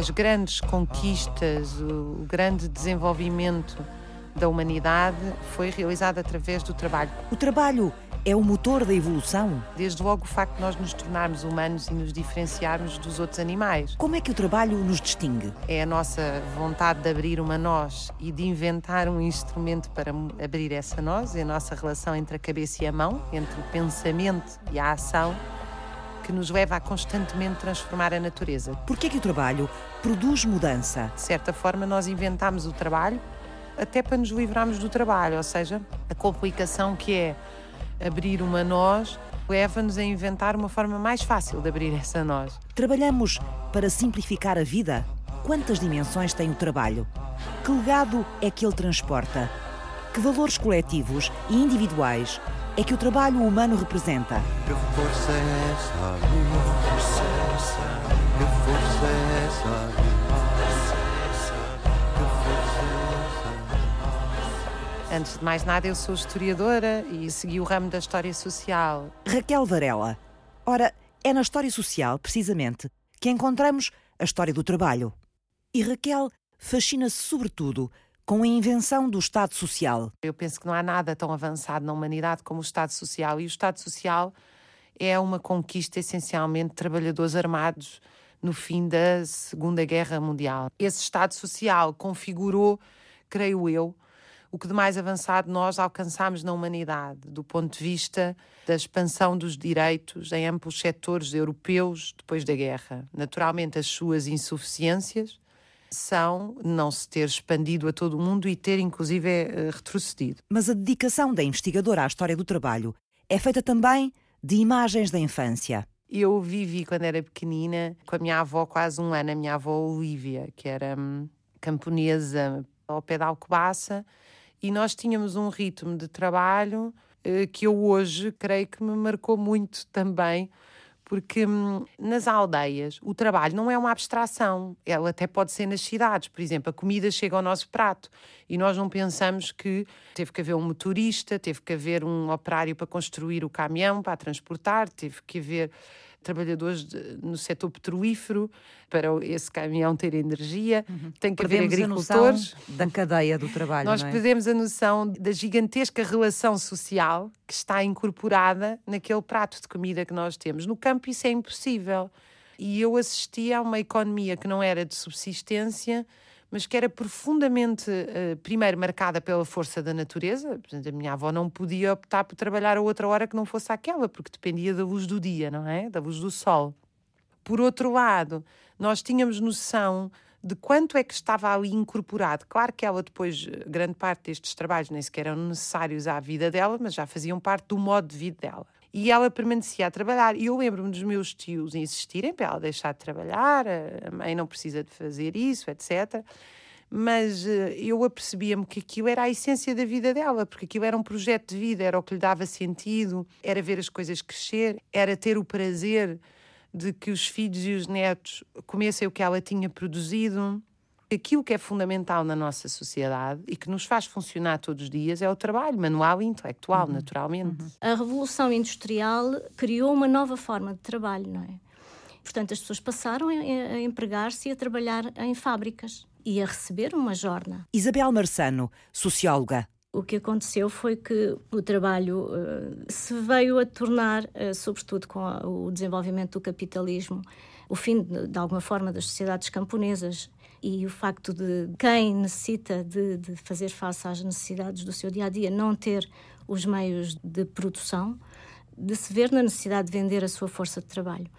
as grandes conquistas, o grande desenvolvimento da humanidade foi realizado através do trabalho. O trabalho é o motor da evolução? Desde logo o facto de nós nos tornarmos humanos e nos diferenciarmos dos outros animais. Como é que o trabalho nos distingue? É a nossa vontade de abrir uma nós e de inventar um instrumento para abrir essa nós, é a nossa relação entre a cabeça e a mão, entre o pensamento e a ação, que nos leva a constantemente transformar a natureza. Por que é que o trabalho produz mudança? De certa forma, nós inventámos o trabalho até para nos livrarmos do trabalho, ou seja, a complicação que é abrir uma nós leva-nos a inventar uma forma mais fácil de abrir essa nós. Trabalhamos para simplificar a vida? Quantas dimensões tem o trabalho? Que legado é que ele transporta? Que valores coletivos e individuais é que o trabalho humano representa? Que força é essa? Que força é essa? Antes de mais nada, eu sou historiadora e segui o ramo da história social. Raquel Varela. Ora, é na história social, precisamente, que encontramos a história do trabalho. E Raquel fascina-se sobretudo com a invenção do Estado Social. Eu penso que não há nada tão avançado na humanidade como o Estado Social. E o Estado Social é uma conquista essencialmente de trabalhadores armados no fim da Segunda Guerra Mundial. Esse Estado Social configurou, creio eu, o que de mais avançado nós alcançamos na humanidade, do ponto de vista da expansão dos direitos em amplos setores europeus depois da guerra. Naturalmente, as suas insuficiências são não se ter expandido a todo o mundo e ter, inclusive, eh, retrocedido. Mas a dedicação da investigadora à história do trabalho é feita também de imagens da infância. Eu vivi, quando era pequenina, com a minha avó quase um ano, a minha avó Olívia, que era hum, camponesa ao pé da Alcobaça, e nós tínhamos um ritmo de trabalho eh, que eu hoje creio que me marcou muito também, porque hum, nas aldeias o trabalho não é uma abstração, ela até pode ser nas cidades. Por exemplo, a comida chega ao nosso prato e nós não pensamos que teve que haver um motorista, teve que haver um operário para construir o caminhão, para transportar, teve que haver trabalhadores de, no setor petrolífero para esse caminhão ter energia, uhum. tem que perdemos haver agricultores. da cadeia do trabalho. Nós é? perdemos a noção da gigantesca relação social que está incorporada naquele prato de comida que nós temos. No campo isso é impossível. E eu assisti a uma economia que não era de subsistência, mas que era profundamente, uh, primeiro, marcada pela força da natureza. Portanto, a minha avó não podia optar por trabalhar a outra hora que não fosse aquela, porque dependia da luz do dia, não é? Da luz do sol. Por outro lado, nós tínhamos noção de quanto é que estava ali incorporado. Claro que ela depois, grande parte destes trabalhos nem sequer eram necessários à vida dela, mas já faziam parte do modo de vida dela. E ela permanecia a trabalhar. E eu lembro-me dos meus tios insistirem para ela deixar de trabalhar, a mãe não precisa de fazer isso, etc. Mas eh, eu apercebia-me que aquilo era a essência da vida dela, porque aquilo era um projeto de vida, era o que lhe dava sentido, era ver as coisas crescer, era ter o prazer de que os filhos e os netos comessem o que ela tinha produzido aquilo que é fundamental na nossa sociedade e que nos faz funcionar todos os dias é o trabalho manual e intelectual, uhum. naturalmente. Uhum. A Revolução Industrial criou uma nova forma de trabalho, não é? Portanto, as pessoas passaram a empregar-se e a trabalhar em fábricas e a receber uma jorna. Isabel Marçano, socióloga. O que aconteceu foi que o trabalho uh, se veio a tornar, uh, sobretudo com a, o desenvolvimento do capitalismo, o fim, de, de alguma forma, das sociedades camponesas e o facto de quem necessita de, de fazer face às necessidades do seu dia a dia não ter os meios de produção, de se ver na necessidade de vender a sua força de trabalho.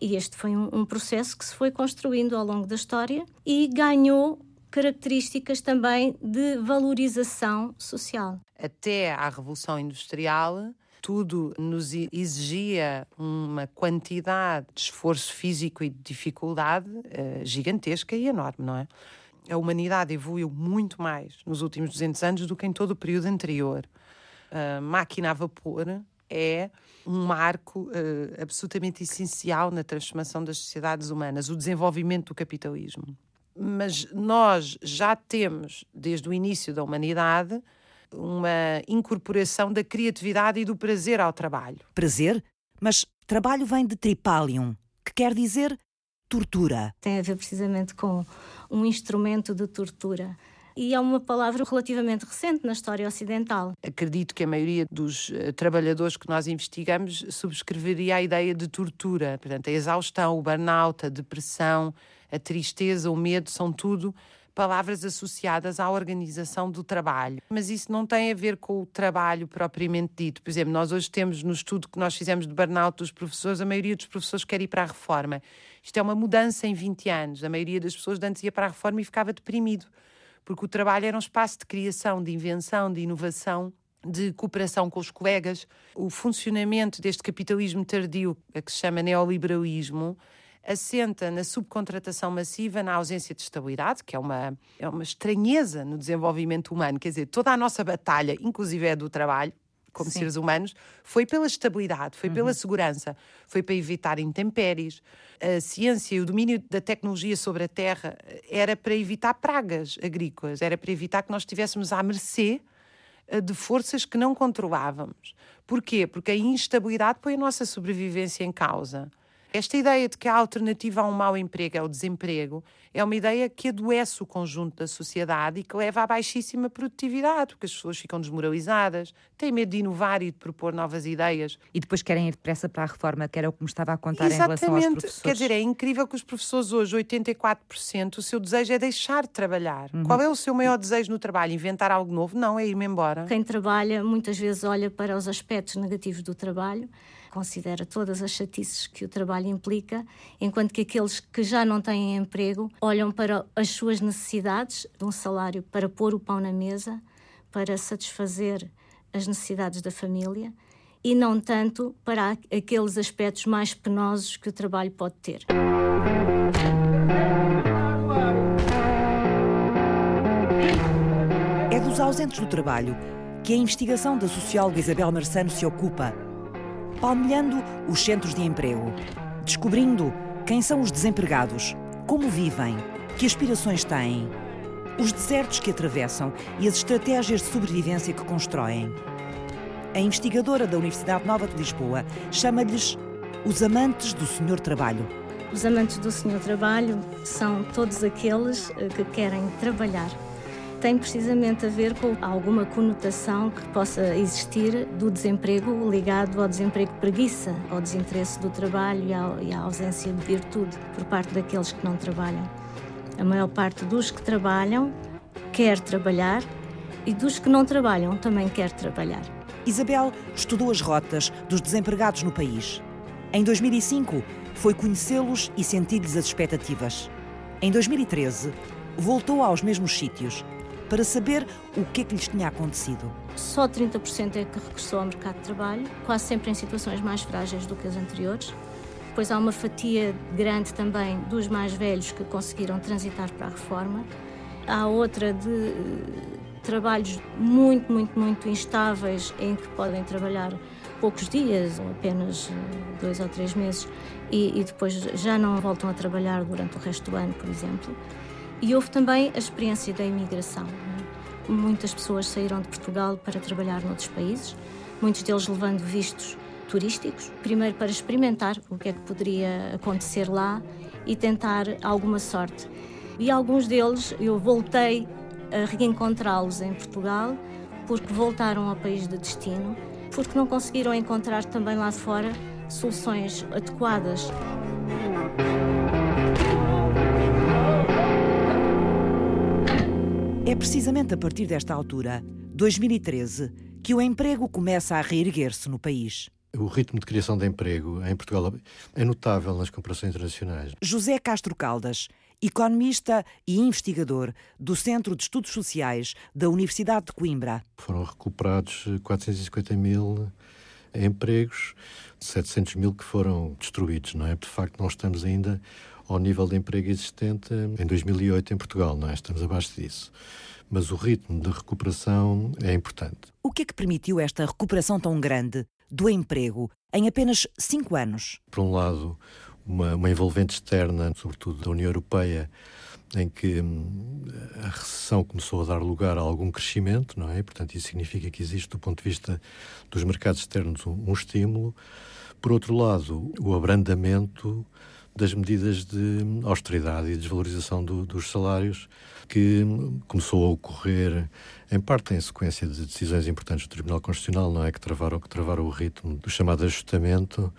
E este foi um, um processo que se foi construindo ao longo da história e ganhou características também de valorização social. Até à Revolução Industrial, tudo nos exigia uma quantidade de esforço físico e de dificuldade uh, gigantesca e enorme, não é? A humanidade evoluiu muito mais nos últimos 200 anos do que em todo o período anterior. A máquina a vapor é um marco uh, absolutamente essencial na transformação das sociedades humanas, o desenvolvimento do capitalismo. Mas nós já temos, desde o início da humanidade, uma incorporação da criatividade e do prazer ao trabalho. Prazer? Mas trabalho vem de tripalium, que quer dizer tortura. Tem a ver precisamente com um instrumento de tortura e é uma palavra relativamente recente na história ocidental. Acredito que a maioria dos uh, trabalhadores que nós investigamos subscreveria a ideia de tortura. Portanto, a exaustão, o burnout, a depressão, a tristeza, o medo, são tudo palavras associadas à organização do trabalho. Mas isso não tem a ver com o trabalho propriamente dito. Por exemplo, nós hoje temos no estudo que nós fizemos de burnout dos professores, a maioria dos professores quer ir para a reforma. Isto é uma mudança em 20 anos. A maioria das pessoas antes ia para a reforma e ficava deprimido, porque o trabalho era um espaço de criação, de invenção, de inovação de cooperação com os colegas, o funcionamento deste capitalismo tardio, que se chama neoliberalismo, assenta na subcontratação massiva, na ausência de estabilidade, que é uma, é uma estranheza no desenvolvimento humano. Quer dizer, toda a nossa batalha, inclusive é do trabalho, como Sim. seres humanos, foi pela estabilidade, foi uhum. pela segurança, foi para evitar intempéries. A ciência e o domínio da tecnologia sobre a terra era para evitar pragas agrícolas, era para evitar que nós estivéssemos à mercê eh, de forças que não controlávamos. Porquê? Porque a instabilidade põe a nossa sobrevivência em causa. Esta ideia de que a alternativa a um mau emprego é o desemprego é uma ideia que adoece o conjunto da sociedade e que leva à baixíssima produtividade, porque as pessoas ficam desmoralizadas, têm medo de inovar e de propor novas ideias. E depois querem ir depressa para a reforma, que era o que me estava a contar Exatamente. em relação aos professores. Quer dizer, é incrível que os professores hoje, 84%, o seu desejo é deixar de trabalhar. Uhum. Qual é o seu maior desejo no trabalho? Inventar algo novo? Não, é ir-me embora. Quem trabalha muitas vezes olha para os aspectos negativos do trabalho considera todas as chatices que o trabalho implica, enquanto que aqueles que já não têm emprego olham para as suas necessidades de um salário para pôr o pão na mesa, para satisfazer as necessidades da família e não tanto para aqueles aspectos mais penosos que o trabalho pode ter. É dos ausentes do trabalho que a investigação da socióloga Isabel Marçano se ocupa palmilhando os centros de emprego, descobrindo quem são os desempregados, como vivem, que aspirações têm, os desertos que atravessam e as estratégias de sobrevivência que constroem. A investigadora da Universidade Nova de Lisboa chama-lhes os amantes do Senhor Trabalho. Os amantes do Senhor Trabalho são todos aqueles eh, que querem trabalhar tem precisamente a ver com alguma conotação que possa existir do desemprego ligado ao desemprego preguiça, ao desinteresse do trabalho e, à ausência de virtude por parte daqueles que não trabalham. A maior parte dos que trabalham quer trabalhar e dos que não trabalham também quer trabalhar. Isabel estudou as rotas dos desempregados no país. Em 2005, foi conhecê-los e sentir-lhes as expectativas. Em 2013, voltou aos mesmos sítios para saber o que é que lhes tinha acontecido. Só 30% é que regressou ao mercado de trabalho, quase sempre em situações mais frágeis do que as anteriores. Depois há uma fatia grande também dos mais velhos que conseguiram transitar para a reforma. Há outra de eh, trabalhos muito, muito, muito instáveis em que podem trabalhar poucos dias, ou apenas eh, dois ou três meses, e, e depois já não voltam a trabalhar durante o resto do ano, por exemplo. E houve também a experiência da imigração. Muitas pessoas saíram de Portugal para trabalhar noutros países, muitos deles levando vistos turísticos, primeiro para experimentar o que é que poderia acontecer lá e tentar alguma sorte. E alguns deles eu voltei a reencontrá-los em Portugal porque voltaram ao país de destino, porque não conseguiram encontrar também lá fora soluções adequadas. É precisamente a partir desta altura, 2013, que o emprego começa a reerguer-se no país. O ritmo de criação de emprego em Portugal é notável nas comparações internacionais. José Castro Caldas, economista e investigador do Centro de Estudos Sociais da Universidade de Coimbra. Foram recuperados 450 mil empregos, 700 mil que foram destruídos, não é? De facto, não estamos ainda ao nível de emprego existente em 2008 em Portugal, não é? Estamos abaixo disso. Mas o ritmo de recuperação é importante. O que é que permitiu esta recuperação tão grande do emprego em apenas cinco anos? Por um lado, uma, uma envolvente externa, sobretudo da União Europeia, em que hum, a recessão começou a dar lugar a algum crescimento, não é? Portanto, isso significa que existe, do ponto de vista dos mercados externos, um, um estímulo. Por outro lado, o abrandamento das medidas de austeridade e desvalorização do, dos salários que começou a ocorrer em parte em sequência de decisões importantes do Tribunal Constitucional, não é que travaram que travaram o ritmo do chamado ajustamento,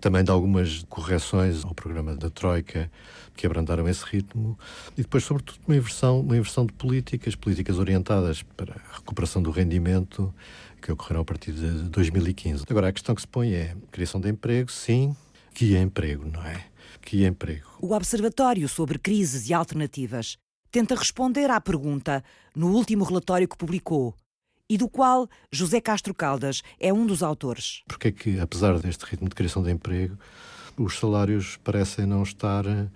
também de algumas correções ao programa da Troika que abrandaram esse ritmo e depois sobretudo uma inversão, uma inversão de políticas, políticas orientadas para a recuperação do rendimento que ocorreram a partir de 2015. Agora a questão que se põe é criação de emprego, sim, que é emprego, não é? É emprego. O Observatório sobre Crises e Alternativas tenta responder à pergunta no último relatório que publicou e do qual José Castro Caldas é um dos autores. Porque é que, apesar deste ritmo de criação de emprego, os salários parecem não estar a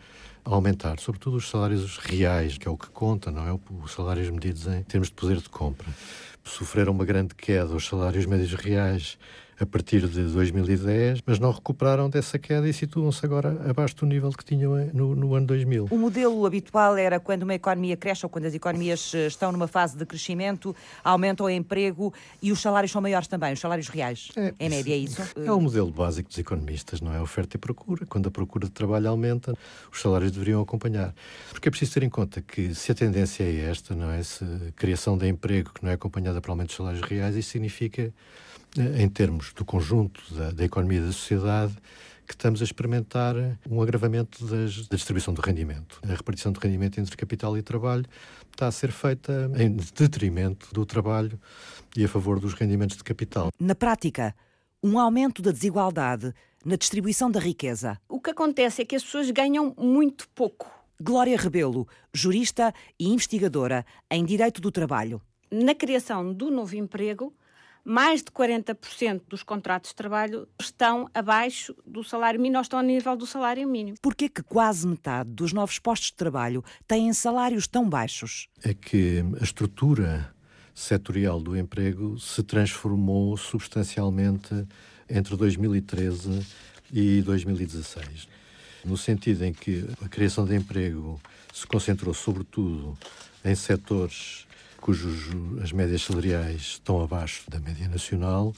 aumentar, sobretudo os salários reais, que é o que conta, não é? Os salários medidos em termos de poder de compra. Sofreram uma grande queda os salários médios reais a partir de 2010, mas não recuperaram dessa queda e situam-se agora abaixo do nível que tinham no, no, ano 2000. O modelo habitual era quando uma economia cresce ou quando as economias eh, estão numa fase de crescimento, aumenta o emprego e os salários são maiores também, os salários reais. É, em média, é isso? É o modelo básico dos economistas, não é? Oferta e procura. Quando a procura de trabalho aumenta, os salários deveriam acompanhar. Porque é preciso ter em conta que se a tendência é esta, não é? Se a criação de emprego que não é acompanhada por aumento dos salários reais, isso significa em termos do conjunto da, da economia e da sociedade, que estamos a experimentar um agravamento das, da distribuição do rendimento. A repartição de rendimento entre capital e trabalho está a ser feita em detrimento do trabalho e a favor dos rendimentos de capital. Na prática, um aumento da desigualdade na distribuição da riqueza. O que acontece é que as pessoas ganham muito pouco. Glória Rebelo, jurista e investigadora em Direito do Trabalho. Na criação do novo emprego, mais de 40% dos contratos de trabalho estão abaixo do salário mínimo ou estão a nível do salário mínimo. Por que quase metade dos novos postos de trabalho têm salários tão baixos? É que a estrutura setorial do emprego se transformou substancialmente entre 2013 e 2016. No sentido em que a criação de emprego se concentrou sobretudo em setores cujos as médias salariais estão abaixo da média nacional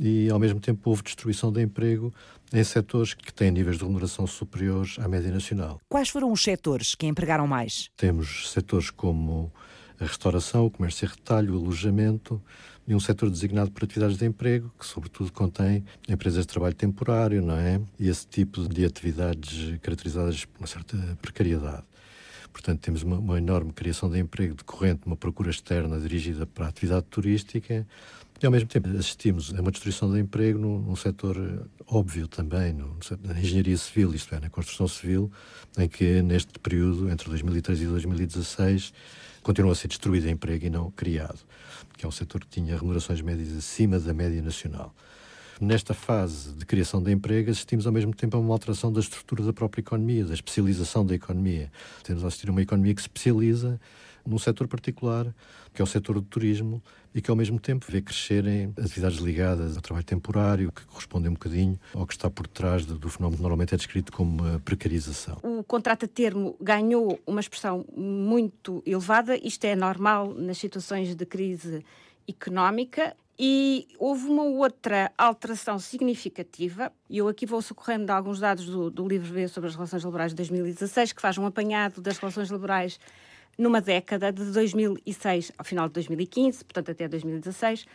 e, ao mesmo tempo, houve destruição de emprego em setores que têm níveis de remuneração superiores à média nacional. Quais foram os setores que empregaram mais? Temos setores como a restauração, o comércio e retalho, o alojamento e um setor designado por atividades de emprego, que sobretudo contém empresas de trabalho temporário, não é? E esse tipo de atividades caracterizadas por uma certa precariedade. Portanto, temos uma, uma, enorme criação de emprego decorrente de uma procura externa dirigida para a atividade turística e, ao mesmo tempo, assistimos a uma destruição de emprego num, num setor eh, óbvio também, no, na engenharia civil, isto é, na construção civil, em que, neste período, entre 2013 e 2016, continuou a ser destruído emprego e não criado, que é um setor que tinha remunerações médias acima da média nacional. Nesta fase de criação de emprego, assistimos ao mesmo tempo a uma alteração da estrutura da própria economia, da especialização da economia. Temos a assistir a uma economia que se especializa num setor particular, que é o setor do turismo, e que ao mesmo tempo vê crescerem atividades ligadas ao trabalho temporário, que correspondem um bocadinho ao que está por trás do, fenómeno que normalmente é descrito como precarização. O contrato a termo ganhou uma expressão muito elevada, isto é normal nas situações de crise económica e houve uma outra alteração significativa, e eu aqui vou socorrendo de alguns dados do, do livro V sobre as relações laborais de 2016, que faz um apanhado das relações laborais numa década, de 2006 ao final de 2015, portanto até 2016,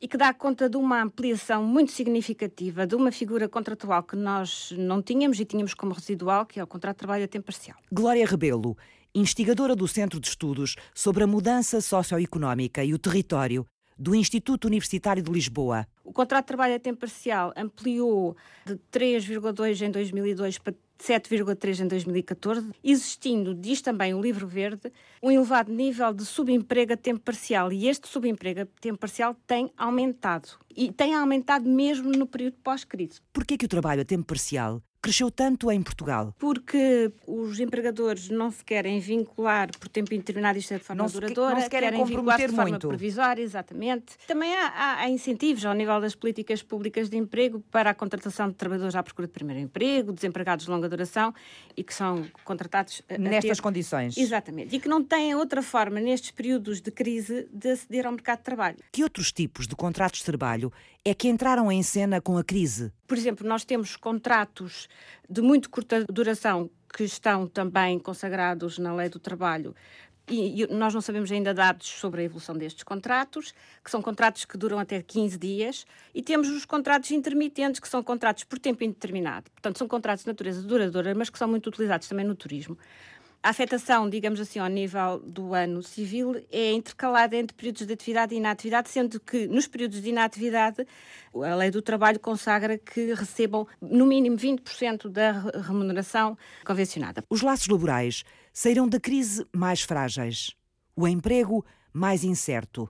e que dá conta de uma ampliação muito significativa de uma figura contratual que nós não tínhamos e tínhamos como residual, que é o contrato de trabalho a tempo parcial. Glória Rebelo, investigadora do Centro de Estudos sobre a Mudança Socioeconómica e o Território do Instituto Universitário de Lisboa. O contrato de trabalho a tempo parcial ampliou de 3,2 em 2002 para 7,3 em 2014, existindo, diz também o Livro Verde, um elevado nível de subemprego a tempo parcial. E este subemprego a tempo parcial tem aumentado. E tem aumentado mesmo no período pós-crise. Por que o trabalho a tempo parcial cresceu tanto em Portugal? Porque os empregadores não se querem vincular por tempo indeterminado, isto é de forma não duradoura, não se querem, querem vincular de forma muito. provisória, exatamente. Também há, há, incentivos ao nível das políticas públicas de emprego para a contratação de trabalhadores à procura de primeiro emprego, desempregados de longa duração e que são contratados nestas ter... condições. Exatamente. E que não têm outra forma, nestes períodos de crise, de aceder ao mercado de trabalho. Que outros tipos de contratos de trabalho é que entraram em cena com a crise. Por exemplo, nós temos contratos de muito curta duração que estão também consagrados na Lei do Trabalho e, nós não sabemos ainda dados sobre a evolução destes contratos, que são contratos que duram até 15 dias, e temos os contratos intermitentes, que são contratos por tempo indeterminado. Portanto, são contratos de natureza duradoura, mas que são muito utilizados também no turismo. A afetação, digamos assim, ao nível do ano civil é intercalada entre períodos de atividade e inatividade, sendo que nos períodos de inatividade a lei do trabalho consagra que recebam no mínimo 20% da remuneração convencionada. Os laços laborais saíram da crise mais frágeis, o emprego mais incerto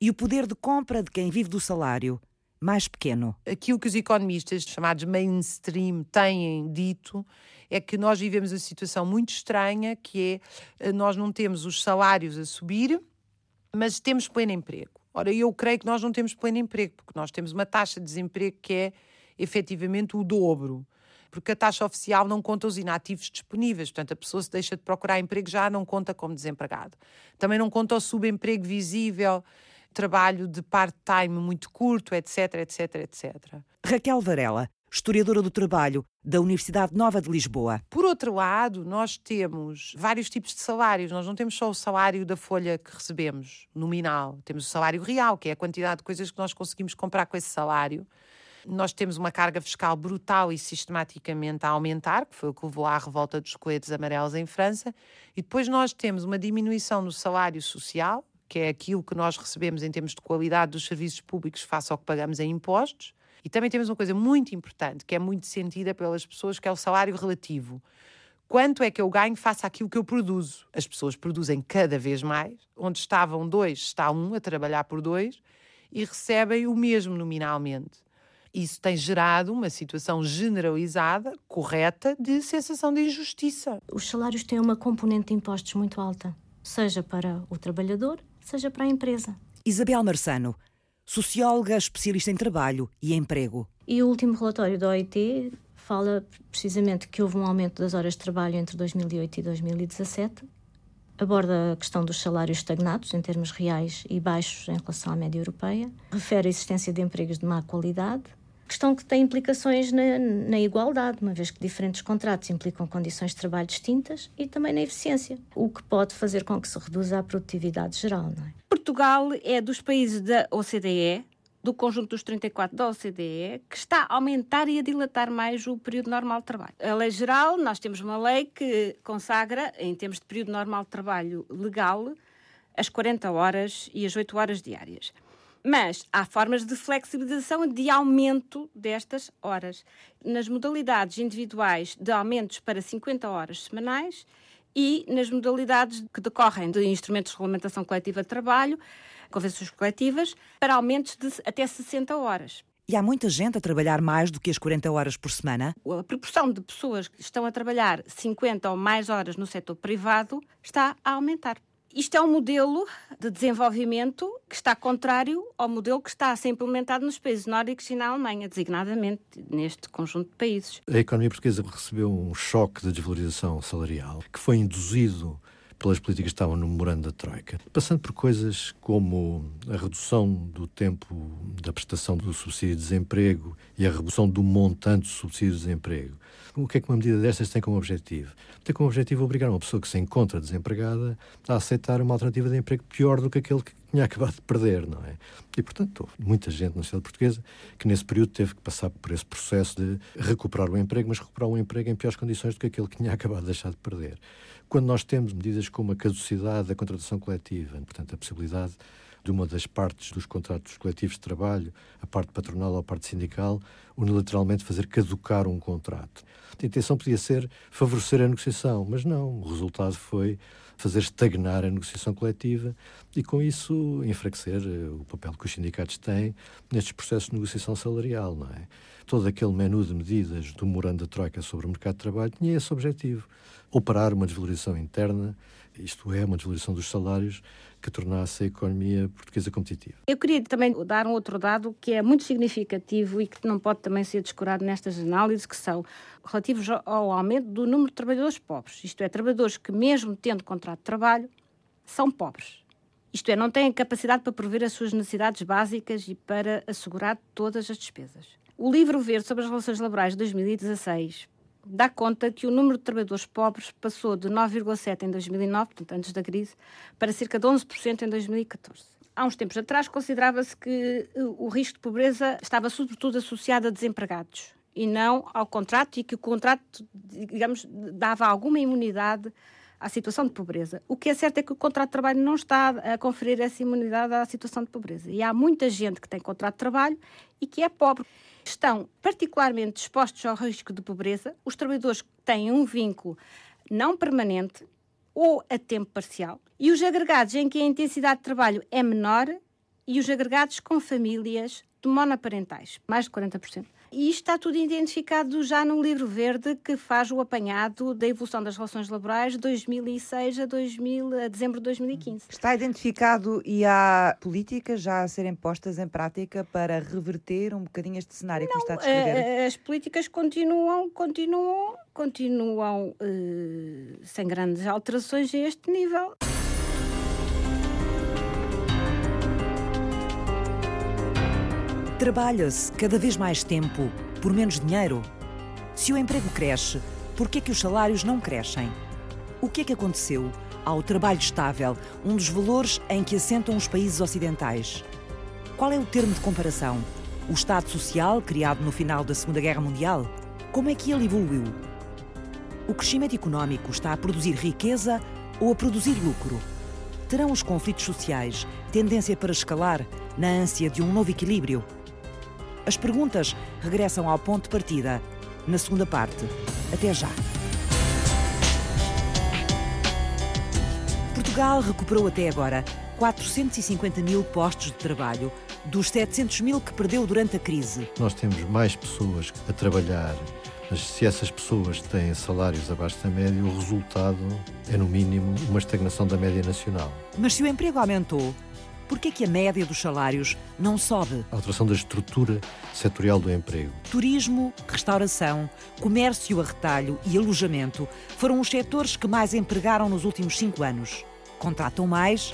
e o poder de compra de quem vive do salário mais pequeno. Aquilo que os economistas chamados mainstream têm dito é que nós vivemos uma situação muito estranha, que é eh, nós não temos os salários a subir, mas temos pleno emprego. Ora, eu creio que nós não temos pleno emprego, porque nós temos uma taxa de desemprego que é efetivamente o dobro. Porque a taxa oficial não conta os inativos disponíveis, portanto, a pessoa se deixa de procurar emprego já não conta como desempregado. Também não conta o subemprego visível, trabalho de part-time muito curto, etc, etc, etc. Raquel Varela historiadora do trabalho da Universidade Nova de Lisboa. Por outro lado, nós temos vários tipos de salários. Nós não temos só o salário da folha que recebemos, nominal. Temos o salário real, que é a quantidade de coisas que nós conseguimos comprar com esse salário. Nós temos uma carga fiscal brutal e sistematicamente a aumentar, que foi o que levou à revolta dos coletes amarelos em França. E depois nós temos uma diminuição no salário social, que é aquilo que nós recebemos em termos de qualidade dos serviços públicos face ao que pagamos em impostos. E também temos uma coisa muito importante, que é muito sentida pelas pessoas, que é o salário relativo. Quanto é que eu ganho face àquilo que eu produzo? As pessoas produzem cada vez mais. Onde estavam dois, está um a trabalhar por dois e recebem o mesmo nominalmente. Isso tem gerado uma situação generalizada, correta, de sensação de injustiça. Os salários têm uma componente de impostos muito alta, seja para o trabalhador, seja para a empresa. Isabel Marçano, socióloga especialista em trabalho e emprego. E o último relatório da OIT fala precisamente que houve um aumento das horas de trabalho entre 2008 e 2017. Aborda a questão dos salários estagnados em termos reais e baixos em relação à média europeia. Refere a existência de empregos de má qualidade questão que tem implicações na, na, igualdade, uma vez que diferentes contratos implicam condições de trabalho distintas e também na eficiência, o que pode fazer com que se reduza a produtividade geral. É? Portugal é dos países da OCDE, do conjunto dos 34 da OCDE, que está a aumentar e a dilatar mais o período normal de trabalho. A lei geral, nós temos uma lei que consagra, em termos de período normal de trabalho legal, as 40 horas e as 8 horas diárias. Mas há formas de flexibilização e de aumento destas horas. Nas modalidades individuais de aumentos para 50 horas semanais e nas modalidades que decorrem de instrumentos de regulamentação coletiva de trabalho, convenções coletivas, para aumentos de até 60 horas. E há muita gente a trabalhar mais do que as 40 horas por semana? A proporção de pessoas que estão a trabalhar 50 ou mais horas no setor privado está a aumentar. Isto é um modelo de desenvolvimento que está contrário ao modelo que está a ser implementado nos países nórdicos e na Alemanha, designadamente neste conjunto de países. A economia portuguesa recebeu um choque de desvalorização salarial que foi induzido pelas políticas que estavam no memorando da Troika, passando por coisas como a redução do tempo da prestação do subsídio de desemprego e a redução do montante do subsídio de desemprego. O que é que uma medida destas tem como objetivo? Tem como objetivo obrigar uma pessoa que se encontra desempregada a aceitar uma alternativa de emprego pior do que aquele que tinha acabado de perder, não é? E, portanto, houve muita gente na sociedade portuguesa que nesse período teve que passar por esse processo de recuperar o emprego, mas recuperar o emprego em piores condições do que aquele que tinha acabado de deixar de perder. Quando nós temos medidas como a caducidade da contratação coletiva, portanto, a possibilidade de uma das partes dos contratos coletivos de trabalho, a parte patronal ou a parte sindical, unilateralmente fazer caducar um contrato. A intenção podia ser favorecer a negociação, mas não. O resultado foi fazer estagnar a negociação coletiva e, com isso, enfraquecer eh, o papel que os sindicatos têm nestes processos de negociação salarial. Não é? Todo aquele menu de medidas do morando da Troika sobre o mercado de trabalho tinha esse objetivo: operar uma desvalorização interna, isto é, uma desvalorização dos salários, que tornasse a economia portuguesa competitiva. Eu queria também dar um outro dado que é muito significativo e que não pode também ser descurado nestas análises, que são relativos ao aumento do número de trabalhadores pobres. Isto é, trabalhadores que, mesmo tendo contrato de trabalho, são pobres. Isto é, não têm capacidade para prover as suas necessidades básicas e para assegurar todas as despesas. O livro verde sobre as relações laborais de 2016 dá conta que o número de trabalhadores pobres passou de 9,7 em 2009, portanto antes da crise, para cerca de 11% em 2014. Há uns tempos atrás considerava-se que o risco de pobreza estava sobretudo associado a desempregados e não ao contrato e que o contrato, digamos, dava alguma imunidade à situação de pobreza. O que é certo é que o contrato de trabalho não está a conferir essa imunidade à situação de pobreza. E há muita gente que tem contrato de trabalho e que é pobre. Estão particularmente expostos ao risco de pobreza os trabalhadores que têm um vínculo não permanente ou a tempo parcial e os agregados em que a intensidade de trabalho é menor e os agregados com famílias monoparentais, mais de 40%. E isto está tudo identificado já no livro verde que faz o apanhado da evolução das relações laborais de 2006 a, 2000, a dezembro de 2015. Está identificado e há políticas já a serem postas em prática para reverter um bocadinho este cenário Não, que está a descrever? Eh, as políticas continuam, continuam, continuam uh, sem grandes alterações a este nível. Trabalha-se cada vez mais tempo por menos dinheiro? Se o emprego cresce, por que é que os salários não crescem? O que é que aconteceu ao trabalho estável, um dos valores em que assentam os países ocidentais? Qual é o termo de comparação? O Estado Social, criado no final da Segunda Guerra Mundial? Como é que ele evoluiu? O crescimento económico está a produzir riqueza ou a produzir lucro? Terão os conflitos sociais tendência para escalar na ânsia de um novo equilíbrio? As perguntas regressam ao ponto de partida, na segunda parte. Até já. Portugal recuperou até agora 450 mil postos de trabalho, dos 700 mil que perdeu durante a crise. Nós temos mais pessoas a trabalhar, mas se essas pessoas têm salários abaixo da média, o resultado é, no mínimo, uma estagnação da média nacional. Mas se o emprego aumentou, por que a média dos salários não sobe? A alteração da estrutura setorial do emprego. Turismo, restauração, comércio a retalho e alojamento foram os setores que mais empregaram nos últimos cinco anos. Contratam mais,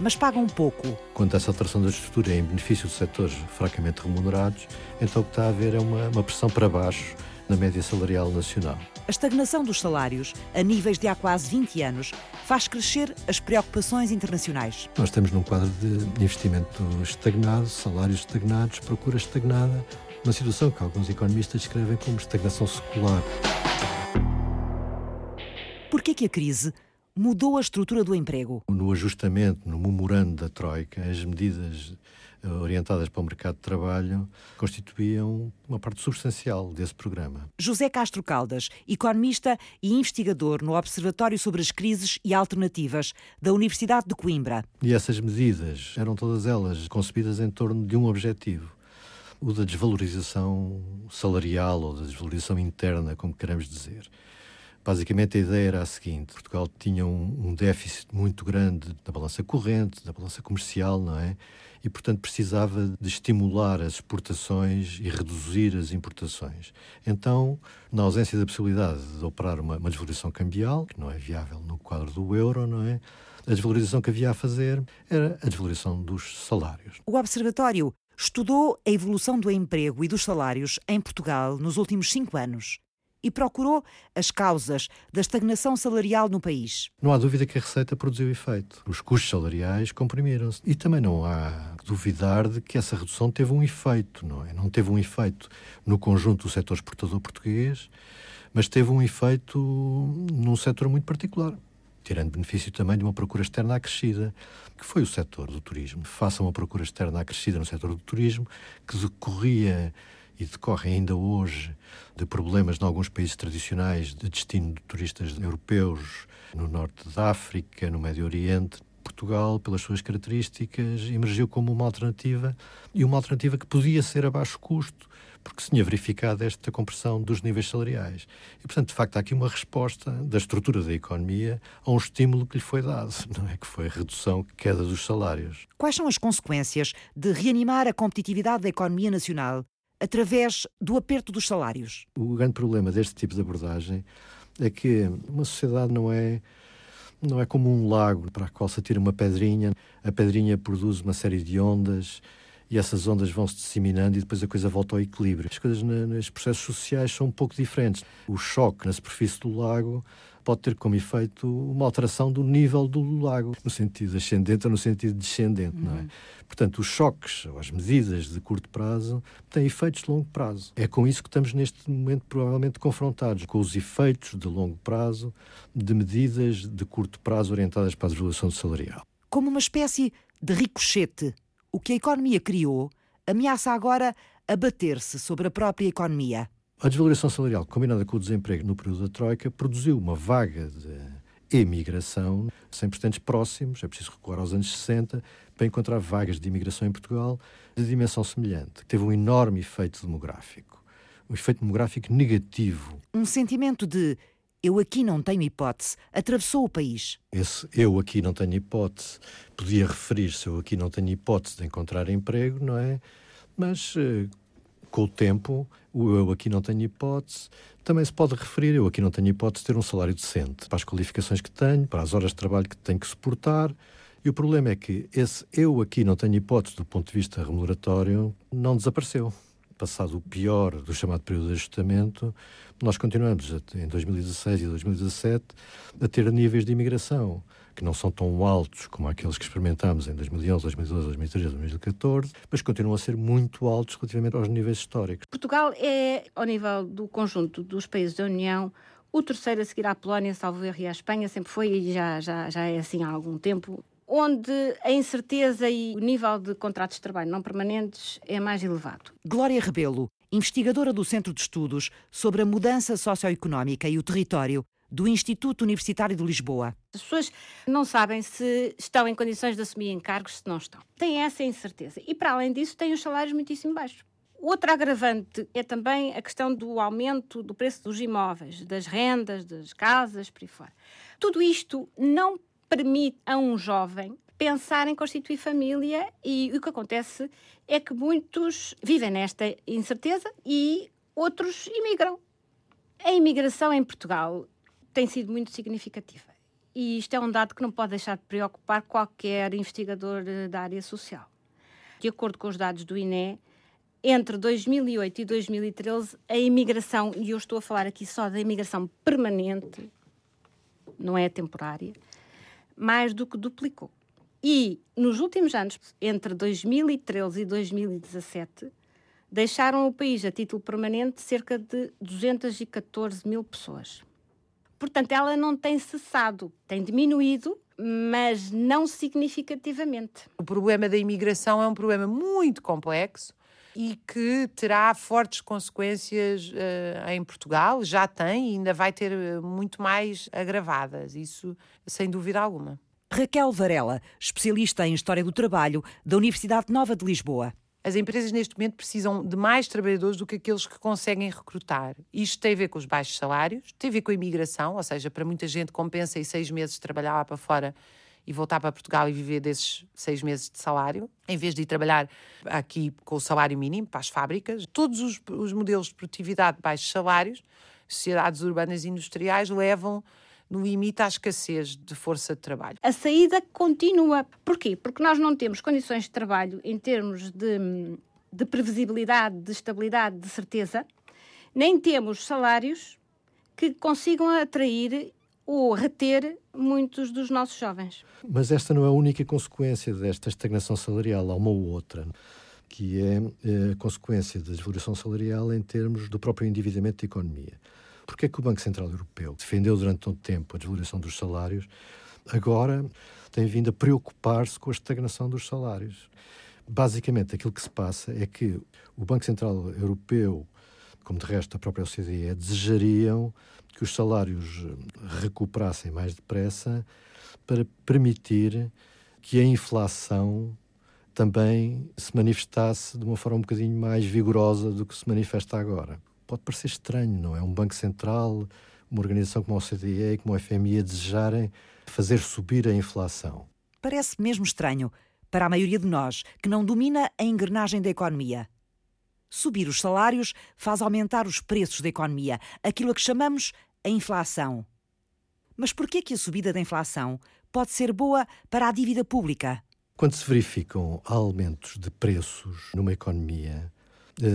mas pagam pouco. Quando essa alteração da estrutura é em benefício de setores fracamente remunerados, então o que está a haver é uma, uma pressão para baixo na média salarial nacional. A estagnação dos salários, a níveis de há quase 20 anos, faz crescer as preocupações internacionais. Nós estamos num quadro de investimento estagnado, salários estagnados, procura estagnada, uma situação que alguns economistas descrevem como estagnação secular. Por que a crise mudou a estrutura do emprego? No ajustamento, no memorando da Troika, as medidas orientadas para o mercado de trabalho constituíam uma parte substancial desse programa. José Castro Caldas, economista e investigador no Observatório sobre as Crises e Alternativas da Universidade de Coimbra. E essas medidas eram todas elas concebidas em torno de um objetivo. O da desvalorização salarial ou da desvalorização interna, como queremos dizer. Basicamente, a ideia era a seguinte: Portugal tinha um, um déficit muito grande da balança corrente, da balança comercial, não é? E, portanto, precisava de estimular as exportações e reduzir as importações. Então, na ausência da possibilidade de operar uma, uma desvalorização cambial, que não é viável no quadro do euro, não é? A desvalorização que havia a fazer era a desvalorização dos salários. O Observatório estudou a evolução do emprego e dos salários em Portugal nos últimos cinco anos e procurou as causas da estagnação salarial no país. Não há dúvida que a receita produziu efeito. Os custos salariais comprimiram-se. E também não há duvidar de que essa redução teve um efeito, não é? Não teve um efeito no conjunto do setor exportador português, mas teve um efeito num setor muito particular tirando benefício também de uma procura externa acrescida, que foi o setor do turismo. Faça uma procura externa acrescida no setor do turismo, que decorria e decorre ainda hoje de problemas em alguns países tradicionais de destino de turistas europeus, no norte da África, no Médio Oriente. Portugal, pelas suas características, emergiu como uma alternativa e uma alternativa que podia ser a baixo custo, porque se tinha verificado esta compressão dos níveis salariais. E, portanto, de facto, há aqui uma resposta da estrutura da economia a um estímulo que lhe foi dado, não é? Que foi a redução, queda dos salários. Quais são as consequências de reanimar a competitividade da economia nacional através do aperto dos salários. O grande problema deste tipo de abordagem é que uma sociedade não é não é como um lago para o qual se atira uma pedrinha, a pedrinha produz uma série de ondas e essas ondas vão se disseminando e depois a coisa volta ao equilíbrio. As coisas nos processos sociais são um pouco diferentes. O choque na superfície do lago pode ter como efeito uma alteração do nível do lago, no sentido ascendente ou no sentido descendente, uhum. não é? Uhum. Portanto, os choques ou as medidas de curto prazo têm efeitos de longo prazo. É com isso que estamos neste momento provavelmente confrontados, com os efeitos de longo prazo de medidas de curto prazo orientadas para a desvalorização salarial. Como uma espécie de ricochete o que a economia criou ameaça agora abater-se sobre a própria economia. A desvalorização salarial, combinada com o desemprego no período da Troika, produziu uma vaga de emigração sem precedentes próximos, é preciso recuar aos anos 60 para encontrar vagas de imigração em Portugal de dimensão semelhante. Teve um enorme efeito demográfico, um efeito demográfico negativo. Um sentimento de eu aqui não tenho hipótese, atravessou o país. Esse eu aqui não tenho hipótese podia referir-se eu aqui não tenho hipótese de encontrar emprego, não é? Mas eh, com o tempo, o eu aqui não tenho hipótese. Também se pode referir eu aqui não tenho hipótese de ter um salário decente para as qualificações que tenho, para as horas de trabalho que tenho que suportar. E o problema é que esse eu aqui não tenho hipótese do ponto de vista remuneratório não desapareceu. Passado o pior do chamado período de ajustamento, nós continuamos em 2016 e 2017 a ter níveis de imigração que não são tão altos como aqueles que experimentámos em 2011, 2012, 2013, 2014, mas continuam a ser muito altos relativamente aos níveis históricos. Portugal é, ao nível do conjunto dos países da União, o terceiro a seguir à Polónia, salvo erro, e à Espanha, sempre foi e já, já, já é assim há algum tempo onde a incerteza e o nível de contratos de trabalho não permanentes é mais elevado. Glória Rebelo, investigadora do Centro de Estudos sobre a Mudança Socioeconómica e o Território do Instituto Universitário de Lisboa. As pessoas não sabem se estão em condições de assumir encargos, se não estão. Têm essa incerteza. E, para além disso, têm os salários muitíssimo baixos. Outro agravante é também a questão do aumento do preço dos imóveis, das rendas, das casas, por aí fora. Tudo isto não permite a um jovem pensar em constituir família e o que acontece é que muitos vivem nesta incerteza e outros imigram. A imigração em Portugal tem sido muito significativa e isto é um dado que não pode deixar de preocupar qualquer investigador eh, da área social. De acordo com os dados do INE, entre 2008 e 2013, a imigração, e eu estou a falar aqui só da imigração permanente, não é temporária, mais do que duplicou. E nos últimos anos, entre 2013 e 2017, deixaram o país a título permanente cerca de 214 mil pessoas. Portanto, ela não tem cessado, tem diminuído, mas não significativamente. O problema da imigração é um problema muito complexo e que terá fortes consequências uh, em Portugal, já tem e ainda vai ter eh, muito mais agravadas, isso sem dúvida alguma. Raquel Varela, especialista em História do Trabalho da Universidade Nova de Lisboa. As empresas neste momento precisam de mais trabalhadores do que aqueles que conseguem recrutar. Isto tem a ver com os baixos salários, tem a ver com a imigração, ou seja, para muita gente compensa em seis meses trabalhar lá para fora e voltar para Portugal e viver desses seis meses de salário, em vez de ir trabalhar aqui com o salário mínimo para as fábricas. Todos os, os modelos de produtividade de baixos salários, sociedades urbanas e industriais, levam no limite à escassez de força de trabalho. A saída continua. Porquê? Porque nós não temos condições de trabalho em termos de, de previsibilidade, de estabilidade, de certeza, nem temos salários que consigam atrair ou reter muitos dos nossos jovens. Mas esta não é a única consequência desta estagnação salarial, há uma ou outra, que é eh, a consequência da desvalorização salarial em termos do próprio endividamento da economia. Porque é que o Banco Central Europeu defendeu durante tanto tempo a desvalorização dos salários, agora tem vindo a preocupar-se com a estagnação dos salários? Basicamente, aquilo que se passa é que o Banco Central Europeu, como de resto a própria OCDE, desejariam que os salários recuperassem mais depressa para permitir que a inflação também se manifestasse de uma forma um bocadinho mais vigorosa do que se manifesta agora. Pode parecer estranho, não é? Um Banco Central, uma organização como a OCDE e como a FMI a desejarem fazer subir a inflação. Parece mesmo estranho para a maioria de nós que não domina a engrenagem da economia. Subir os salários faz aumentar os preços da economia, aquilo a que chamamos a inflação. Mas por que a subida da inflação pode ser boa para a dívida pública? Quando se verificam aumentos de preços numa economia,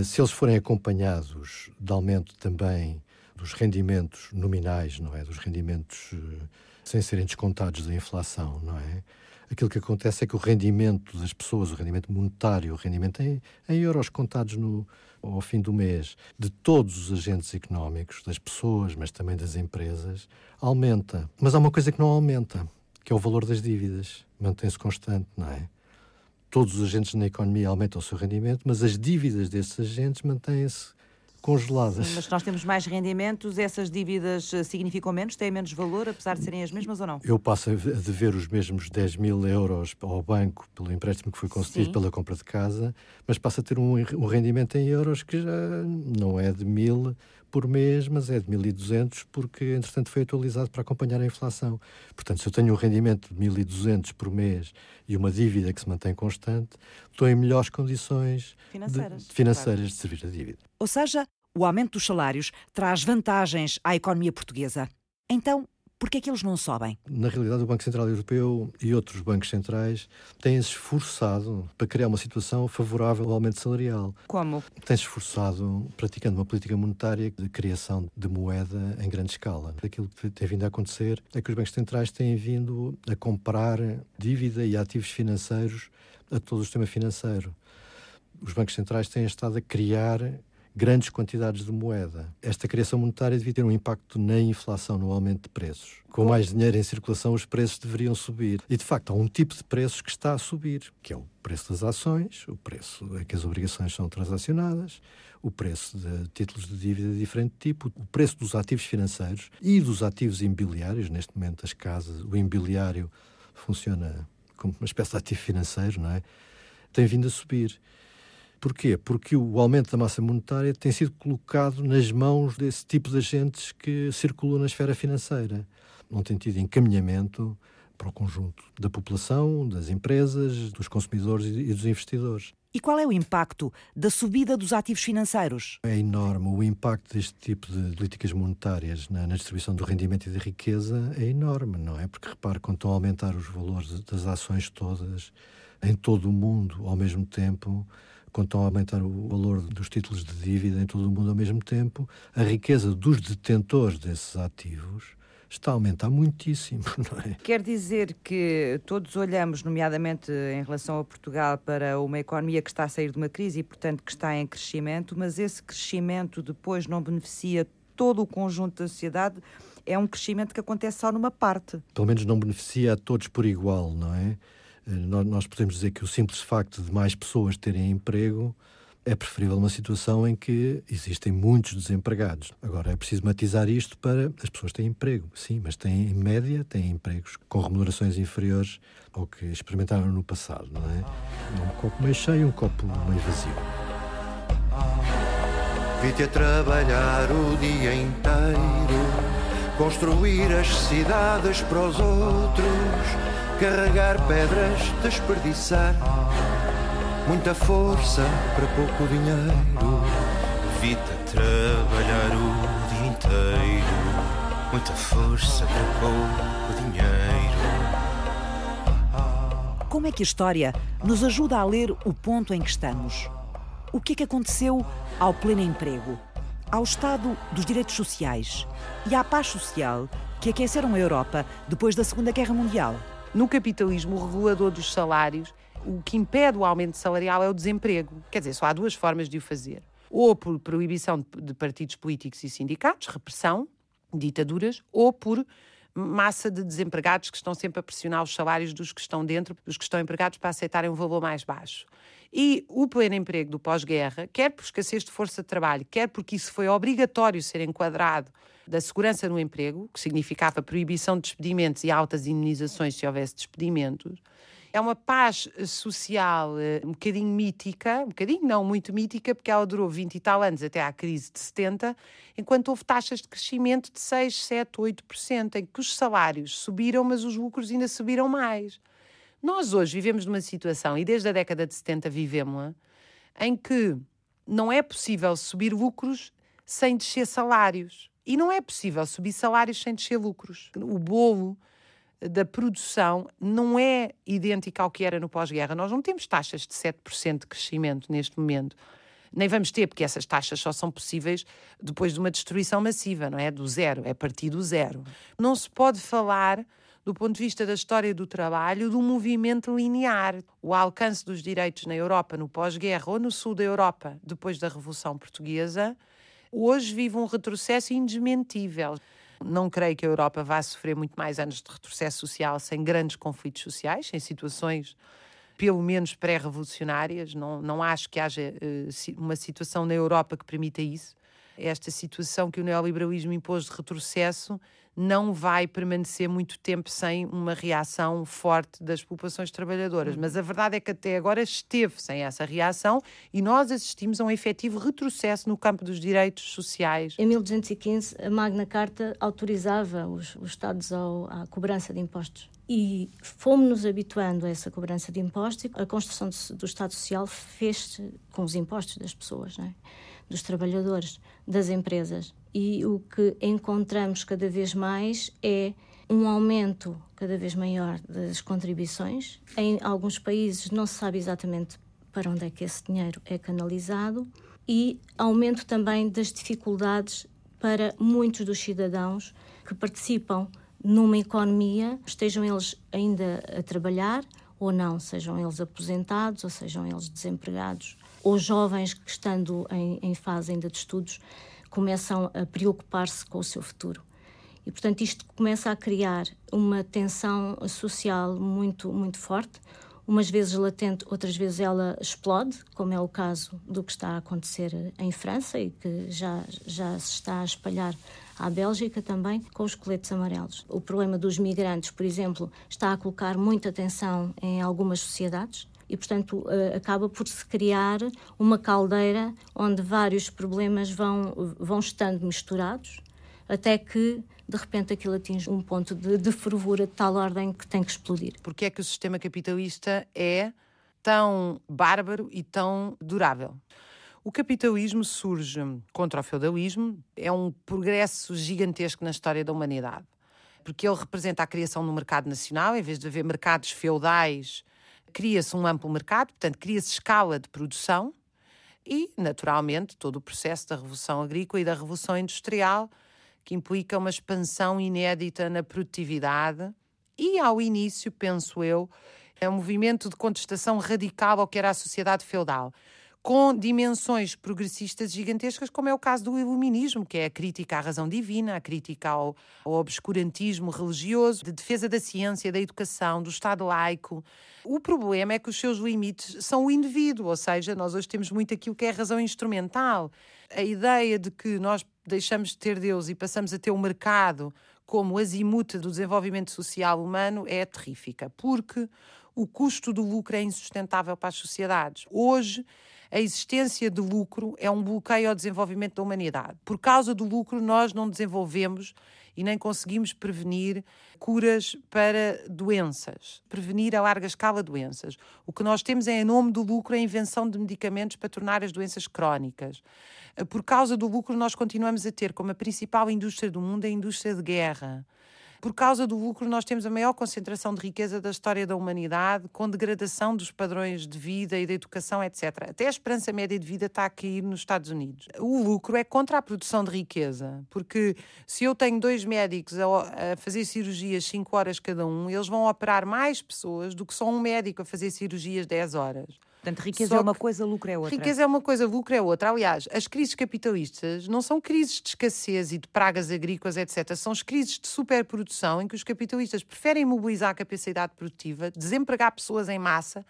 se eles forem acompanhados de aumento também dos rendimentos nominais, não é? Dos rendimentos eh, sem serem descontados da inflação, não é? Aquilo que acontece é que o rendimento das pessoas, o rendimento monetário, o rendimento em, em euros contados no, ao fim do mês, de todos os agentes económicos, das pessoas, mas também das empresas, aumenta. Mas há uma coisa que não aumenta, que é o valor das dívidas. Mantém-se constante, não é? Todos os agentes na economia aumentam o seu rendimento, mas as dívidas desses agentes mantêm-se congeladas. Sim, mas nós temos mais rendimentos, essas dívidas eh, significam menos, têm menos valor, apesar de serem as mesmas ou não? Eu passo a dever os mesmos 10 mil euros ao banco pelo empréstimo que foi concedido Sim. pela compra de casa, mas passo a ter um, um rendimento em euros que já não é de mil por mês, mas é de 1.200 porque, entretanto, foi atualizado para acompanhar a inflação. Portanto, se eu tenho um rendimento de 1.200 por mês e uma dívida que se mantém constante, estou em melhores condições financeiras de, financeiras claro. de servir a dívida. Ou seja, o aumento dos salários traz vantagens à economia portuguesa. Então, por que é que eles não sobem? Na realidade, o Banco Central Europeu e outros bancos centrais têm-se esforçado para criar uma situação favorável ao aumento salarial. Como? Têm-se esforçado praticando uma política monetária de criação de moeda em grande escala. Aquilo que tem vindo a acontecer é que os bancos centrais têm vindo a comprar dívida e ativos financeiros a todo o sistema financeiro. Os bancos centrais têm estado a criar grandes quantidades de moeda. Esta criação monetária devia ter um impacto na inflação, no aumento de preços. Com mais dinheiro em circulação, os preços deveriam subir. E, de facto, há um tipo de preços que está a subir, que é o preço das ações, o preço em que as obrigações são transacionadas, o preço de títulos de dívida de diferente tipo, o preço dos ativos financeiros e dos ativos imobiliários. Neste momento, as casas, o imobiliário funciona como uma espécie de ativo financeiro, não é? Tem vindo a subir. Porquê? Porque o aumento da massa monetária tem sido colocado nas mãos desse tipo de agentes que circulam na esfera financeira. Não tem tido encaminhamento para o conjunto da população, das empresas, dos consumidores e dos investidores. E qual é o impacto da subida dos ativos financeiros? É enorme. O impacto deste tipo de políticas monetárias na, na distribuição do rendimento e da riqueza é enorme, não é? Porque repare, quando estão a aumentar os valores das ações todas em todo o mundo ao mesmo tempo, quando estão a aumentar o valor dos títulos de dívida em todo o mundo ao mesmo tempo, a riqueza dos detentores desses ativos está a aumentar muitíssimo, não é? Quer dizer que todos olhamos, nomeadamente em relação a Portugal, para uma economia que está a sair de uma crise e, portanto, que está em crescimento, mas esse crescimento depois não beneficia todo o conjunto da sociedade, é um crescimento que acontece só numa parte. Pelo menos não beneficia a todos por igual, não é? Eh, nós podemos dizer que o simples facto de mais pessoas terem emprego é preferível uma situação em que existem muitos desempregados. Agora, é preciso matizar isto para as pessoas têm emprego, sim, mas têm, em média, têm empregos com remunerações inferiores ao que experimentaram no passado, não é? Um copo meio cheio, um copo meio vazio. Vi-te a trabalhar o dia inteiro, construir as cidades para os outros carregar pedras, desperdiçar muita força para pouco dinheiro. Vida trabalhar o dia inteiro, muita força para pouco dinheiro. Como é que a história nos ajuda a ler o ponto em que estamos? O que é que aconteceu ao pleno emprego, ao Estado dos direitos sociais e à paz social que aqueceram a Europa depois da Segunda Guerra Mundial? No capitalismo, o regulador dos salários, o que impede o aumento salarial é o desemprego. Quer dizer, só há duas formas de o fazer. Ou por proibição de partidos políticos e sindicatos, repressão, ditaduras, ou por massa de desempregados que estão sempre a pressionar os salários dos que estão dentro, dos que estão empregados para aceitarem um valor mais baixo. E o pleno emprego do pós-guerra, quer por escassez de força de trabalho, quer porque isso foi obrigatório ser enquadrado da segurança no emprego, que significava proibição de despedimentos e altas indenizações se houvesse despedimentos, é uma paz social eh, um bocadinho mítica, um bocadinho não, muito mítica, porque ela durou 20 e tal anos até à crise de 70, enquanto houve taxas de crescimento de 6, 7, 8%, em que os salários subiram, mas os lucros ainda subiram mais. Nós hoje vivemos numa situação, e desde a década de 70 vivemos-la, em que não é possível subir lucros sem descer salários. E não é possível subir salários sem descer lucros. O bolo da produção não é idêntico ao que era no pós-guerra. Nós não temos taxas de 7% de crescimento neste momento. Nem vamos ter, porque essas taxas só são possíveis depois de uma destruição massiva, não é? Do zero, é partir do zero. Não se pode falar do ponto de vista da história do trabalho, do movimento linear. O alcance dos direitos na Europa no pós-guerra ou no sul da Europa, depois da Revolução Portuguesa, hoje vive um retrocesso indesmentível. Não creio que a Europa vá sofrer muito mais anos de retrocesso social sem grandes conflitos sociais, sem situações pelo menos pré-revolucionárias. Não, não acho que haja uh, uma situação na Europa que permita isso. Esta situação que o neoliberalismo impôs de retrocesso não vai permanecer muito tempo sem uma reação forte das populações trabalhadoras. Mas a verdade é que até agora esteve sem essa reação e nós assistimos a um efetivo retrocesso no campo dos direitos sociais. Em 1215, a Magna Carta autorizava os, os Estados ao, à cobrança de impostos. E fomos-nos habituando a essa cobrança de impostos. A construção do, do Estado Social fez-se com os impostos das pessoas, é? Dos trabalhadores, das empresas. E o que encontramos cada vez mais é um aumento cada vez maior das contribuições. Em alguns países não se sabe exatamente para onde é que esse dinheiro é canalizado. E aumento também das dificuldades para muitos dos cidadãos que participam numa economia, estejam eles ainda a trabalhar ou não, sejam eles aposentados ou sejam eles desempregados, ou jovens que estando em, em fase ainda de estudos começam a preocupar-se com o seu futuro. E, portanto, isto começa a criar uma tensão social muito, muito forte, umas vezes latente, outras vezes ela explode, como é o caso do que está a acontecer em França e que já, já se está a espalhar à Bélgica também, com os coletes amarelos. O problema dos migrantes, por exemplo, está a colocar muita atenção em algumas sociedades, e, portanto, eh, acaba por se criar uma caldeira onde vários problemas vão, vão estando misturados até que de repente aquilo atinge um ponto de, de fervura de tal ordem que tem que explodir. Porque é que o sistema capitalista é tão bárbaro e tão durável? O capitalismo surge contra o feudalismo, é um progresso gigantesco na história da humanidade, porque ele representa a criação do mercado nacional, em vez de haver mercados feudais cria-se um amplo mercado, portanto, cria-se escala de produção e, naturalmente, todo o processo da Revolução Agrícola e da Revolução Industrial, que implica uma expansão inédita na produtividade e, ao início, penso eu, é um movimento de contestação radical ao que era a sociedade feudal com dimensões progressistas gigantescas, como é o caso do iluminismo, que é a crítica à razão divina, a crítica ao, ao obscurantismo religioso, de defesa da ciência, da educação, do Estado laico. O problema é que os seus limites são o indivíduo, ou seja, nós hoje temos muito aquilo que é a razão instrumental. A ideia de que nós deixamos de ter Deus e passamos a ter o um mercado como azimute do desenvolvimento social humano é terrífica, porque o custo do lucro é insustentável para as sociedades. Hoje, a existência de lucro é um bloqueio ao desenvolvimento da humanidade. Por causa do lucro, nós não desenvolvemos e nem conseguimos prevenir curas para doenças, prevenir a larga escala doenças. O que nós temos é, em nome do lucro, a invenção de medicamentos para tornar as doenças crónicas. Por causa do lucro, nós continuamos a ter como a principal indústria do mundo a indústria de guerra. Por causa do lucro, nós temos a maior concentração de riqueza da história da humanidade, com degradação dos padrões de vida e da educação, etc. Até a esperança média de vida está a cair nos Estados Unidos. O lucro é contra a produção de riqueza, porque se eu tenho dois médicos a, fazer cirurgias 5 horas cada um, eles vão operar mais pessoas do que só um médico a fazer cirurgias 10 horas. Portanto, riqueza é uma coisa, lucro é outra. Riqueza é uma coisa, lucro é outra. Aliás, as crises capitalistas não são crises de escassez e de pragas agrícolas, etc. São as crises de superprodução em que os capitalistas preferem mobilizar a capacidade produtiva, desempregar pessoas em massa,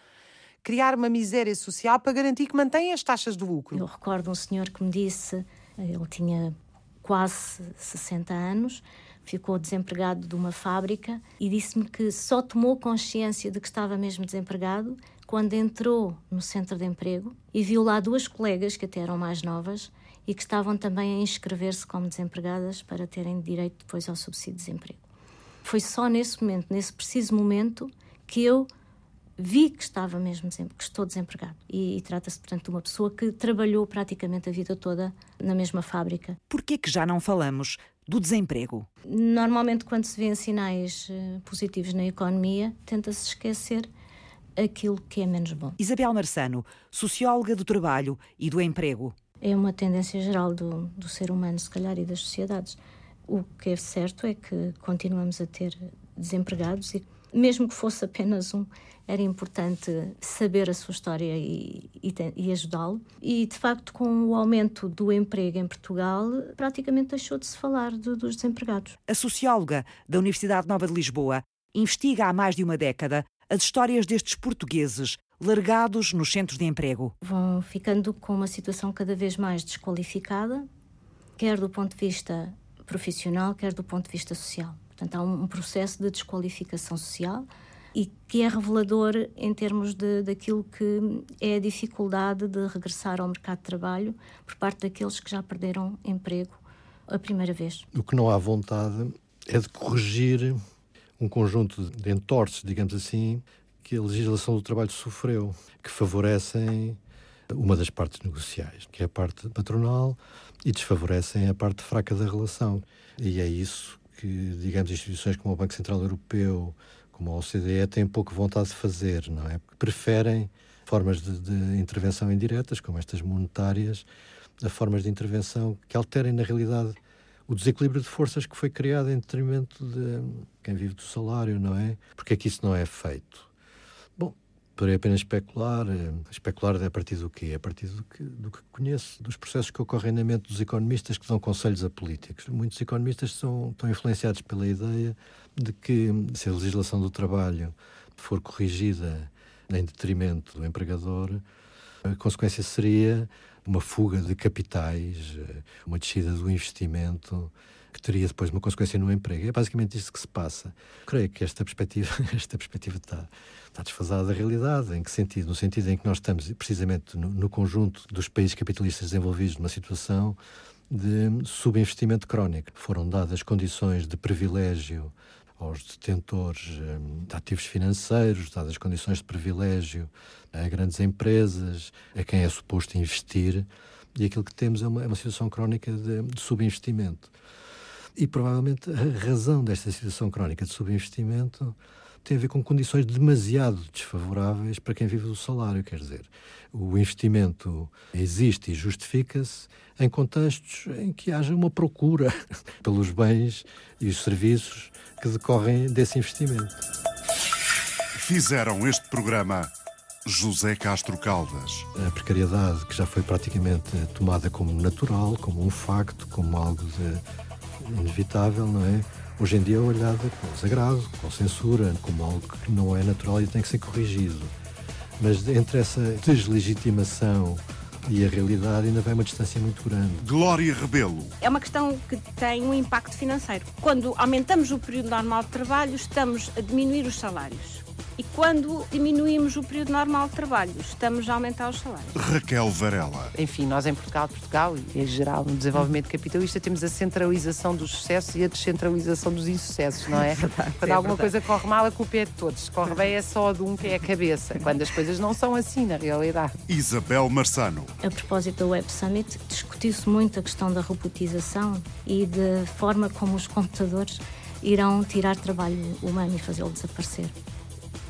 criar uma miséria social para garantir que mantêm as taxas de lucro. Eu recordo um senhor que me disse, ele tinha quase 60 anos, ficou desempregado de uma fábrica e disse-me que só tomou consciência de que estava mesmo desempregado quando entrou no centro de emprego e viu lá duas colegas que até eram mais novas e que estavam também a inscrever-se como desempregadas para terem direito depois ao subsídio de desemprego. Foi só nesse momento, nesse preciso momento, que eu vi que estava mesmo que estou desempregado. E, e trata-se, portanto, de uma pessoa que trabalhou praticamente a vida toda na mesma fábrica. Por que que já não falamos do desemprego? Normalmente, quando se vêem sinais uh, positivos na economia, tenta-se esquecer aquilo que é menos bom. Isabel Marçano, socióloga do trabalho e do emprego. É uma tendência geral do, do ser humano, se calhar, e das sociedades. O que é certo é que continuamos a ter desempregados e, mesmo que fosse apenas um, era importante saber a sua história e, e, e ajudá-lo. E, de facto, com o aumento do emprego em Portugal, praticamente deixou de se falar de, dos desempregados. A socióloga da Universidade Nova de Lisboa investiga há mais de uma década as histórias destes portugueses largados nos centros de emprego. Vão ficando com uma situação cada vez mais desqualificada, quer do ponto de vista profissional, quer do ponto de vista social. Portanto, há um processo de desqualificação social e que é revelador em termos de, daquilo que é a dificuldade de regressar ao mercado de trabalho por parte daqueles que já perderam emprego a primeira vez. O que não há vontade é de corrigir um conjunto de entorces, digamos assim, que a legislação do trabalho sofreu, que favorecem uma das partes negociais, que é a parte patronal, e desfavorecem a parte fraca da relação. E é isso que, digamos, instituições como o Banco Central Europeu, como a OCDE, têm pouco vontade de fazer, não é? Preferem formas de, de intervenção indiretas, como estas monetárias, a formas de intervenção que alterem, na realidade, o desequilíbrio de forças que foi criado em detrimento de quem vive do salário, não é? Porque é que isso não é feito? Bom, poderei apenas especular. Eh, especular a partir do quê? A partir do que, do que conheço, dos processos que ocorrem na mente dos economistas que dão conselhos a políticos. Muitos economistas são, estão influenciados pela ideia de que se a legislação do trabalho for corrigida em detrimento do empregador, a consequência seria uma fuga de capitais, eh, uma descida do investimento que teria depois uma consequência no emprego. É basicamente isso que se passa. Creio que esta perspectiva, esta perspectiva está, está desfasada da realidade. Em que sentido? No sentido em que nós estamos precisamente no, no conjunto dos países capitalistas desenvolvidos numa situação de subinvestimento crónico. Foram dadas condições de privilégio aos detentores hum, de ativos financeiros, dadas condições de privilégio a grandes empresas, a quem é suposto investir, e aquilo que temos é uma, é uma situação crónica de, de subinvestimento. E provavelmente a razão desta situação crónica de subinvestimento tem a ver com condições demasiado desfavoráveis para quem vive do salário. Quer dizer, o investimento existe e justifica-se em contextos em que haja uma procura pelos bens e os serviços que decorrem desse investimento. Fizeram este programa José Castro Caldas. A precariedade que já foi praticamente tomada como natural, como um facto, como algo inevitável, não é? Hoje em dia é olhada com desagrado, com censura, como algo que não é natural e tem que ser corrigido. Mas entre essa deslegitimação e a realidade ainda vai uma distância muito grande. Glória Rebelo. É uma questão que tem um impacto financeiro. Quando aumentamos o período normal de trabalho, estamos a diminuir os salários. E quando diminuímos o período normal de trabalho, estamos a aumentar os salários. Raquel Varela. Enfim, nós em Portugal, Portugal e em geral no desenvolvimento capitalista temos a centralização dos sucessos e a descentralização dos insucessos, não é? verdade, Quando é alguma verdade. coisa corre mal, a culpa é de todos. Se corre bem é só de um que é a cabeça. Quando as coisas não são assim, na realidade. Isabel Marçano. A propósito da Web Summit, discutiu-se muito a questão da robotização e da forma como os computadores irão tirar trabalho humano e fazê-lo desaparecer.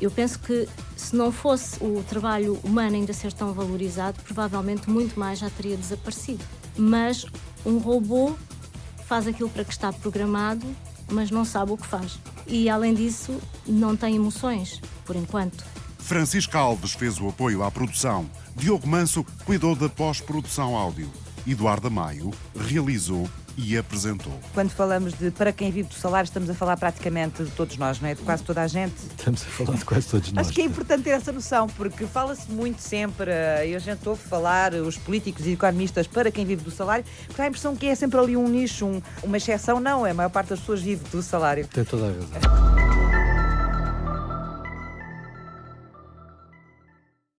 Eu penso que se não fosse o trabalho humano ainda ser tão valorizado, provavelmente muito mais já teria desaparecido. Mas um robô faz aquilo para que está programado, mas não sabe o que faz. E além disso, não tem emoções, por enquanto. Francisco Alves fez o apoio à produção. Diogo Manso cuidou da pós-produção áudio. Eduardo Maio realizou e apresentou. Quando falamos de para quem vive do salário, estamos a falar praticamente de todos nós, não é? De quase toda a gente. Estamos a falar de quase todos nós. Acho que é importante ter essa noção, porque fala-se muito sempre, e a gente ouve falar, os políticos e economistas, para quem vive do salário, porque dá a impressão que é sempre ali um nicho, um, uma exceção. Não, é a maior parte das pessoas vive do salário. Tem toda a razão.